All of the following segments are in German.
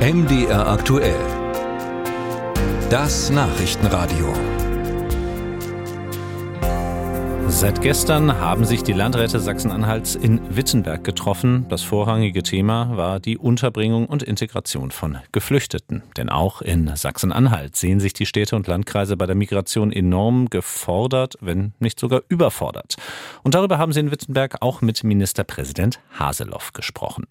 MDR aktuell. Das Nachrichtenradio. Seit gestern haben sich die Landräte Sachsen-Anhalts in Wittenberg getroffen. Das vorrangige Thema war die Unterbringung und Integration von Geflüchteten. Denn auch in Sachsen-Anhalt sehen sich die Städte und Landkreise bei der Migration enorm gefordert, wenn nicht sogar überfordert. Und darüber haben sie in Wittenberg auch mit Ministerpräsident Haseloff gesprochen.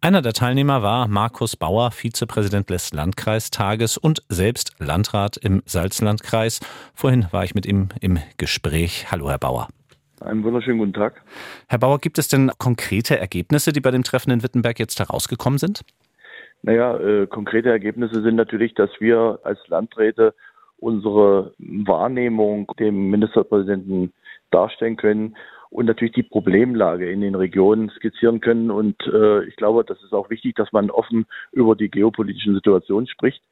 Einer der Teilnehmer war Markus Bauer, Vizepräsident des Landkreistages und selbst Landrat im Salzlandkreis. Vorhin war ich mit ihm im Gespräch. Hallo, Herr Bauer. Einen wunderschönen guten Tag. Herr Bauer, gibt es denn konkrete Ergebnisse, die bei dem Treffen in Wittenberg jetzt herausgekommen sind? Naja, äh, konkrete Ergebnisse sind natürlich, dass wir als Landräte unsere Wahrnehmung dem Ministerpräsidenten darstellen können und natürlich die Problemlage in den Regionen skizzieren können. Und äh, ich glaube, das ist auch wichtig, dass man offen über die geopolitischen Situationen spricht.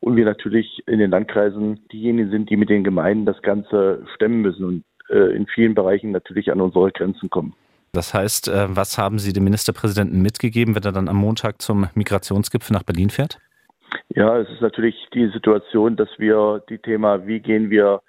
Und wir natürlich in den Landkreisen diejenigen sind, die mit den Gemeinden das Ganze stemmen müssen und äh, in vielen Bereichen natürlich an unsere Grenzen kommen. Das heißt, äh, was haben Sie dem Ministerpräsidenten mitgegeben, wenn er dann am Montag zum Migrationsgipfel nach Berlin fährt? Ja, es ist natürlich die Situation, dass wir die Thema, wie gehen wir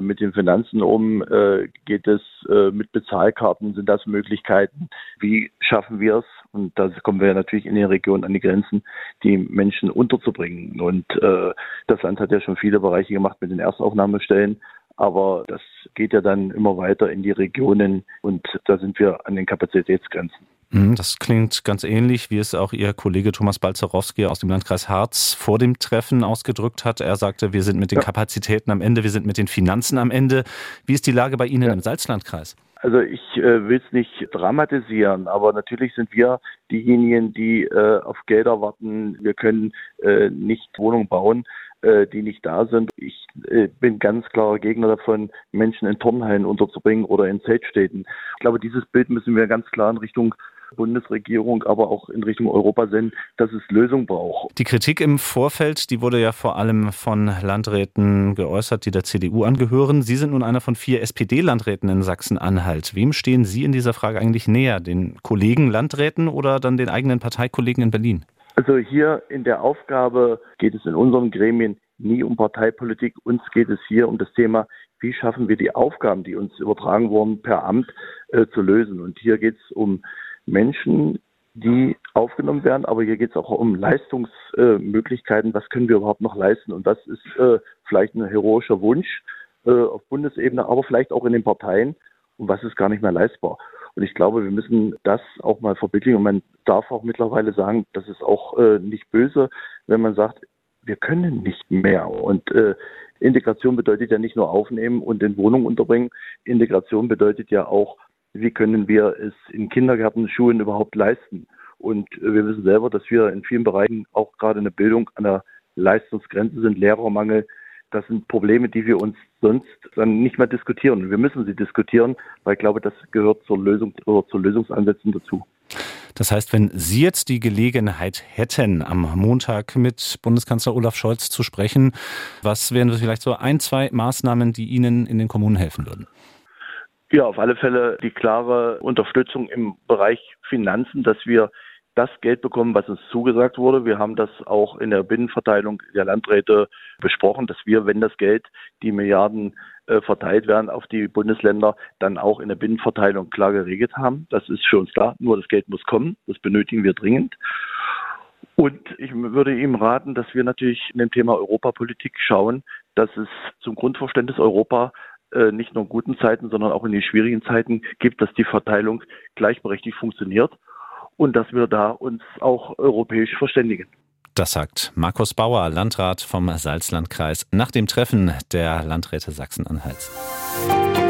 mit den Finanzen um? Äh, geht es äh, mit Bezahlkarten? Sind das Möglichkeiten? Wie schaffen wir es? Und da kommen wir natürlich in den Regionen an die Grenzen, die Menschen unterzubringen. Und äh, das Land hat ja schon viele Bereiche gemacht mit den Erstaufnahmestellen. Aber das geht ja dann immer weiter in die Regionen und da sind wir an den Kapazitätsgrenzen. Mhm, das klingt ganz ähnlich, wie es auch Ihr Kollege Thomas Balzerowski aus dem Landkreis Harz vor dem Treffen ausgedrückt hat. Er sagte, wir sind mit den ja. Kapazitäten am Ende, wir sind mit den Finanzen am Ende. Wie ist die Lage bei Ihnen ja. im Salzlandkreis? Also ich äh, will es nicht dramatisieren, aber natürlich sind wir diejenigen, die äh, auf Gelder warten. Wir können äh, nicht Wohnungen bauen, äh, die nicht da sind. Ich äh, bin ganz klarer Gegner davon, Menschen in Turnhallen unterzubringen oder in Zeltstädten. Ich glaube, dieses Bild müssen wir ganz klar in Richtung Bundesregierung, aber auch in Richtung Europa sehen, dass es Lösung braucht. Die Kritik im Vorfeld, die wurde ja vor allem von Landräten geäußert, die der CDU angehören. Sie sind nun einer von vier SPD-Landräten in Sachsen-Anhalt. Wem stehen Sie in dieser Frage eigentlich näher? Den Kollegen Landräten oder dann den eigenen Parteikollegen in Berlin? Also hier in der Aufgabe geht es in unseren Gremien nie um Parteipolitik. Uns geht es hier um das Thema, wie schaffen wir die Aufgaben, die uns übertragen wurden, per Amt äh, zu lösen. Und hier geht es um Menschen, die aufgenommen werden, aber hier geht es auch um Leistungsmöglichkeiten. was können wir überhaupt noch leisten? Und das ist äh, vielleicht ein heroischer Wunsch äh, auf Bundesebene, aber vielleicht auch in den Parteien. Und was ist gar nicht mehr leistbar? Und ich glaube, wir müssen das auch mal verbildlichen. Und man darf auch mittlerweile sagen, das ist auch äh, nicht böse, wenn man sagt, wir können nicht mehr. Und äh, Integration bedeutet ja nicht nur aufnehmen und in Wohnungen unterbringen. Integration bedeutet ja auch wie können wir es in Kindergärten, Schulen überhaupt leisten. Und äh, wir wissen selber, dass wir in vielen Bereichen auch gerade in der Bildung an der Leistungsgrenze sind, Lehrermangel. Das sind Probleme, die wir uns sonst dann nicht mehr diskutieren. Wir müssen sie diskutieren, weil ich glaube, das gehört zur Lösung oder zu Lösungsansätzen dazu. Das heißt, wenn Sie jetzt die Gelegenheit hätten, am Montag mit Bundeskanzler Olaf Scholz zu sprechen, was wären vielleicht so ein, zwei Maßnahmen, die Ihnen in den Kommunen helfen würden? Ja, auf alle Fälle die klare Unterstützung im Bereich Finanzen, dass wir das Geld bekommen, was uns zugesagt wurde. Wir haben das auch in der Binnenverteilung der Landräte besprochen, dass wir, wenn das Geld, die Milliarden äh, verteilt werden auf die Bundesländer, dann auch in der Binnenverteilung klar geregelt haben. Das ist für uns klar. Nur das Geld muss kommen. Das benötigen wir dringend. Und ich würde ihm raten, dass wir natürlich in dem Thema Europapolitik schauen, dass es zum Grundverständnis Europa nicht nur in guten Zeiten, sondern auch in den schwierigen Zeiten gibt, dass die Verteilung gleichberechtigt funktioniert und dass wir da uns auch europäisch verständigen. Das sagt Markus Bauer, Landrat vom Salzlandkreis, nach dem Treffen der Landräte Sachsen-Anhalts.